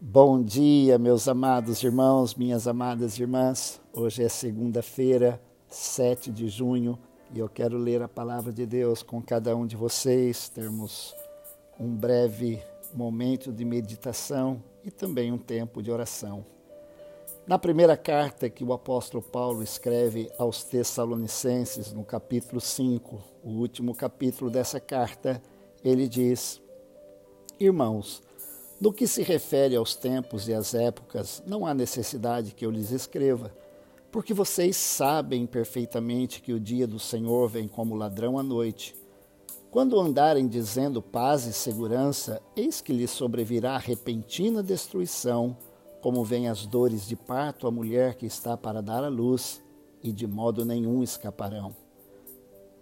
Bom dia, meus amados irmãos, minhas amadas irmãs. Hoje é segunda-feira, 7 de junho, e eu quero ler a palavra de Deus com cada um de vocês, termos um breve momento de meditação e também um tempo de oração. Na primeira carta que o apóstolo Paulo escreve aos Tessalonicenses, no capítulo 5, o último capítulo dessa carta, ele diz: Irmãos, no que se refere aos tempos e às épocas, não há necessidade que eu lhes escreva, porque vocês sabem perfeitamente que o dia do Senhor vem como ladrão à noite. Quando andarem dizendo paz e segurança, eis que lhes sobrevirá repentina destruição, como vem as dores de parto à mulher que está para dar à luz, e de modo nenhum escaparão.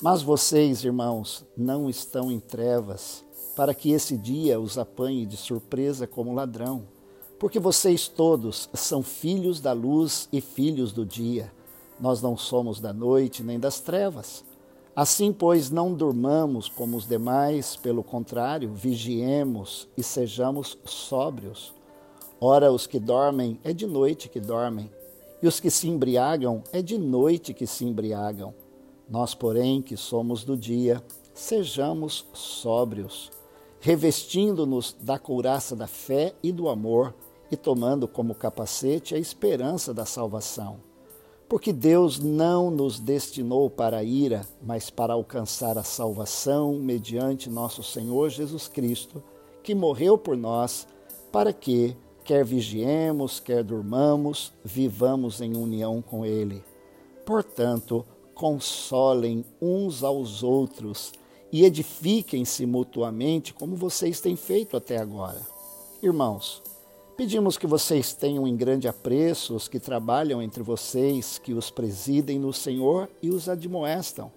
Mas vocês, irmãos, não estão em trevas, para que esse dia os apanhe de surpresa como ladrão. Porque vocês todos são filhos da luz e filhos do dia. Nós não somos da noite nem das trevas. Assim, pois, não durmamos como os demais, pelo contrário, vigiemos e sejamos sóbrios. Ora, os que dormem é de noite que dormem, e os que se embriagam é de noite que se embriagam. Nós, porém, que somos do dia, sejamos sóbrios revestindo-nos da couraça da fé e do amor e tomando como capacete a esperança da salvação. Porque Deus não nos destinou para a ira, mas para alcançar a salvação mediante nosso Senhor Jesus Cristo, que morreu por nós, para que, quer vigiemos, quer durmamos, vivamos em união com Ele. Portanto, consolem uns aos outros e edifiquem-se mutuamente como vocês têm feito até agora. Irmãos, pedimos que vocês tenham em grande apreço os que trabalham entre vocês, que os presidem no Senhor e os admoestam.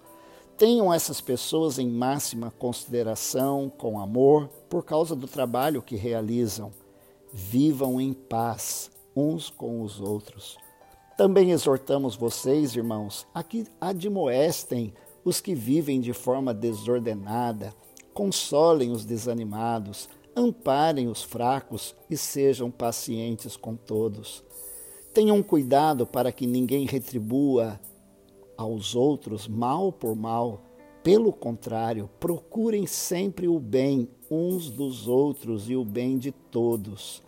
Tenham essas pessoas em máxima consideração, com amor, por causa do trabalho que realizam. Vivam em paz uns com os outros. Também exortamos vocês, irmãos, a que admoestem os que vivem de forma desordenada, consolem os desanimados, amparem os fracos e sejam pacientes com todos. Tenham cuidado para que ninguém retribua aos outros mal por mal. Pelo contrário, procurem sempre o bem uns dos outros e o bem de todos.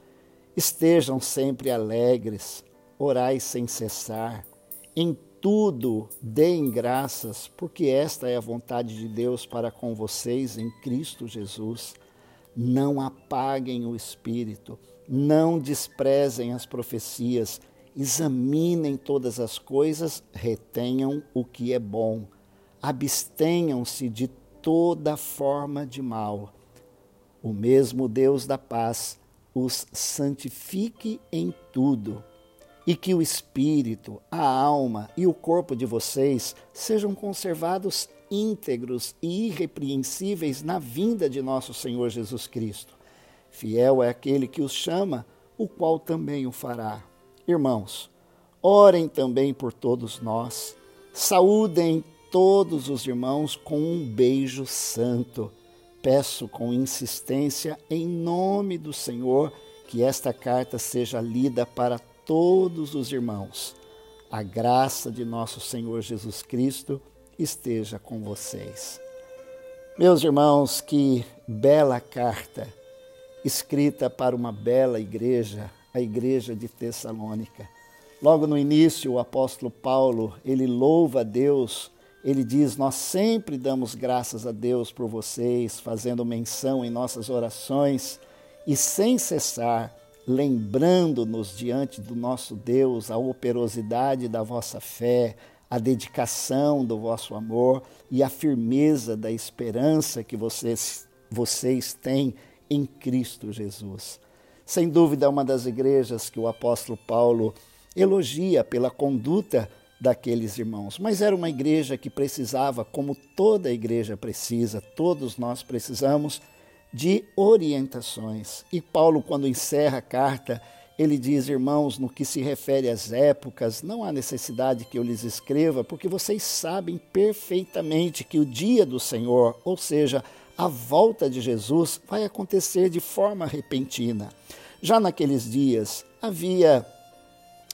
Estejam sempre alegres, orai sem cessar. Em tudo deem graças, porque esta é a vontade de Deus para com vocês em Cristo Jesus. Não apaguem o espírito, não desprezem as profecias, examinem todas as coisas, retenham o que é bom, abstenham-se de toda forma de mal. O mesmo Deus da paz os santifique em tudo e que o espírito, a alma e o corpo de vocês sejam conservados íntegros e irrepreensíveis na vinda de nosso Senhor Jesus Cristo. Fiel é aquele que os chama, o qual também o fará. Irmãos, orem também por todos nós. Saúdem todos os irmãos com um beijo santo. Peço com insistência, em nome do Senhor, que esta carta seja lida para todos os irmãos. A graça de nosso Senhor Jesus Cristo esteja com vocês. Meus irmãos, que bela carta escrita para uma bela igreja, a igreja de Tessalônica. Logo no início, o apóstolo Paulo, ele louva a Deus, ele diz: "Nós sempre damos graças a Deus por vocês, fazendo menção em nossas orações e sem cessar lembrando-nos diante do nosso Deus a operosidade da vossa fé, a dedicação do vosso amor e a firmeza da esperança que vocês, vocês têm em Cristo Jesus. Sem dúvida, é uma das igrejas que o apóstolo Paulo elogia pela conduta daqueles irmãos, mas era uma igreja que precisava, como toda igreja precisa, todos nós precisamos, de orientações. E Paulo, quando encerra a carta, ele diz: Irmãos, no que se refere às épocas, não há necessidade que eu lhes escreva, porque vocês sabem perfeitamente que o dia do Senhor, ou seja, a volta de Jesus, vai acontecer de forma repentina. Já naqueles dias havia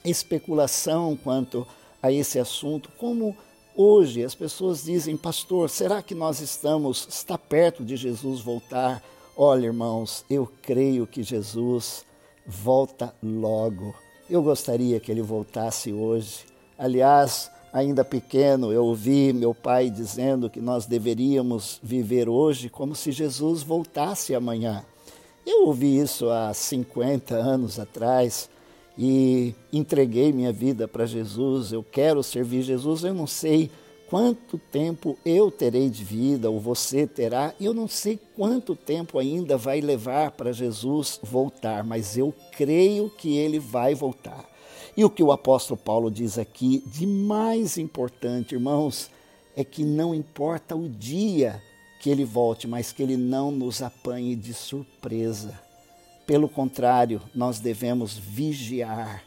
especulação quanto a esse assunto, como hoje as pessoas dizem, pastor, será que nós estamos, está perto de Jesus voltar? Olha, irmãos, eu creio que Jesus volta logo. Eu gostaria que ele voltasse hoje. Aliás, ainda pequeno, eu ouvi meu pai dizendo que nós deveríamos viver hoje como se Jesus voltasse amanhã. Eu ouvi isso há 50 anos atrás e entreguei minha vida para Jesus. Eu quero servir Jesus. Eu não sei quanto tempo eu terei de vida, ou você terá, e eu não sei quanto tempo ainda vai levar para Jesus voltar, mas eu creio que ele vai voltar. E o que o apóstolo Paulo diz aqui, de mais importante, irmãos, é que não importa o dia que ele volte, mas que ele não nos apanhe de surpresa. Pelo contrário, nós devemos vigiar,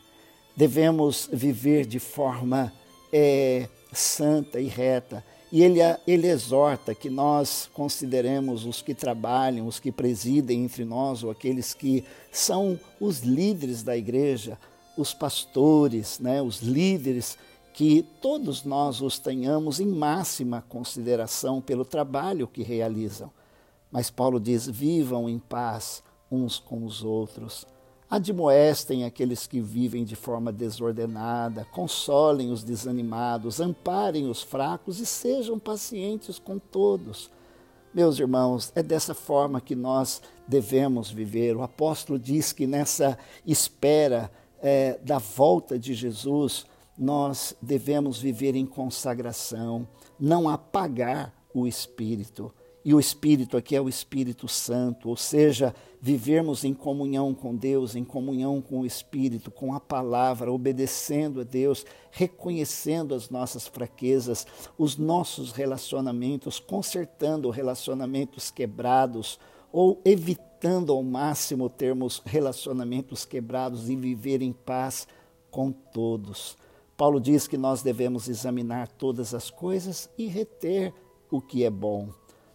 devemos viver de forma é, santa e reta. E ele, ele exorta que nós consideremos os que trabalham, os que presidem entre nós, ou aqueles que são os líderes da igreja, os pastores, né, os líderes, que todos nós os tenhamos em máxima consideração pelo trabalho que realizam. Mas Paulo diz: vivam em paz uns com os outros. Admoestem aqueles que vivem de forma desordenada, consolem os desanimados, amparem os fracos e sejam pacientes com todos. Meus irmãos, é dessa forma que nós devemos viver. O apóstolo diz que nessa espera é, da volta de Jesus, nós devemos viver em consagração, não apagar o Espírito. E o Espírito aqui é o Espírito Santo, ou seja, vivermos em comunhão com Deus, em comunhão com o Espírito, com a palavra, obedecendo a Deus, reconhecendo as nossas fraquezas, os nossos relacionamentos, consertando relacionamentos quebrados ou evitando ao máximo termos relacionamentos quebrados e viver em paz com todos. Paulo diz que nós devemos examinar todas as coisas e reter o que é bom,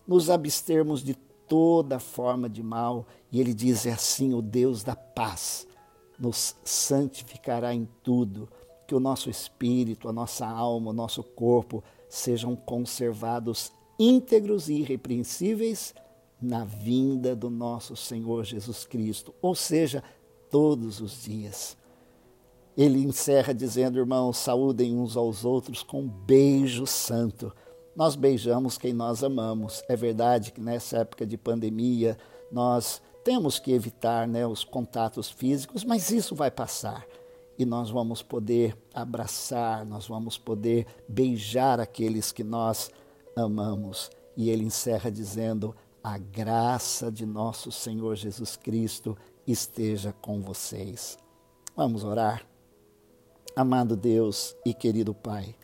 nos abstermos de toda forma de mal, e ele diz é assim: o Deus da paz nos santificará em tudo, que o nosso espírito, a nossa alma, o nosso corpo sejam conservados íntegros e irrepreensíveis na vinda do nosso Senhor Jesus Cristo, ou seja, todos os dias. Ele encerra dizendo, irmãos, saúdem uns aos outros com um beijo santo. Nós beijamos quem nós amamos. É verdade que nessa época de pandemia nós temos que evitar né, os contatos físicos, mas isso vai passar e nós vamos poder abraçar, nós vamos poder beijar aqueles que nós amamos. E ele encerra dizendo: a graça de nosso Senhor Jesus Cristo esteja com vocês. Vamos orar? Amado Deus e querido Pai,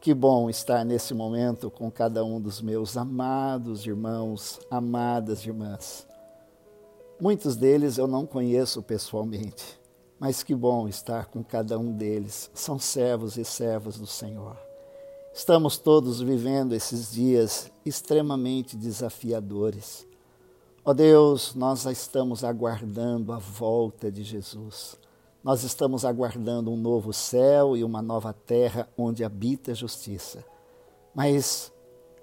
que bom estar nesse momento com cada um dos meus amados irmãos, amadas irmãs. Muitos deles eu não conheço pessoalmente, mas que bom estar com cada um deles. São servos e servas do Senhor. Estamos todos vivendo esses dias extremamente desafiadores. Ó oh Deus, nós estamos aguardando a volta de Jesus. Nós estamos aguardando um novo céu e uma nova terra onde habita a justiça. Mas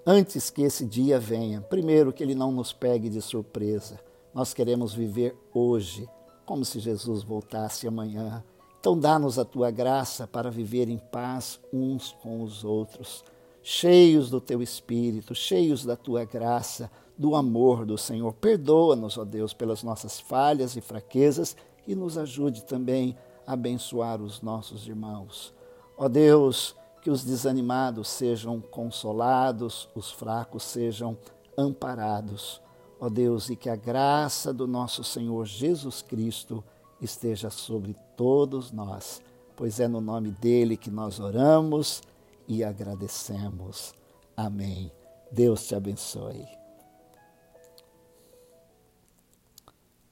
antes que esse dia venha, primeiro que ele não nos pegue de surpresa. Nós queremos viver hoje, como se Jesus voltasse amanhã então, dá-nos a tua graça para viver em paz uns com os outros, cheios do teu espírito, cheios da tua graça, do amor do Senhor. Perdoa-nos, ó Deus, pelas nossas falhas e fraquezas e nos ajude também a abençoar os nossos irmãos. Ó Deus, que os desanimados sejam consolados, os fracos sejam amparados. Ó Deus, e que a graça do nosso Senhor Jesus Cristo esteja sobre todos nós, pois é no nome dele que nós oramos e agradecemos. Amém. Deus te abençoe.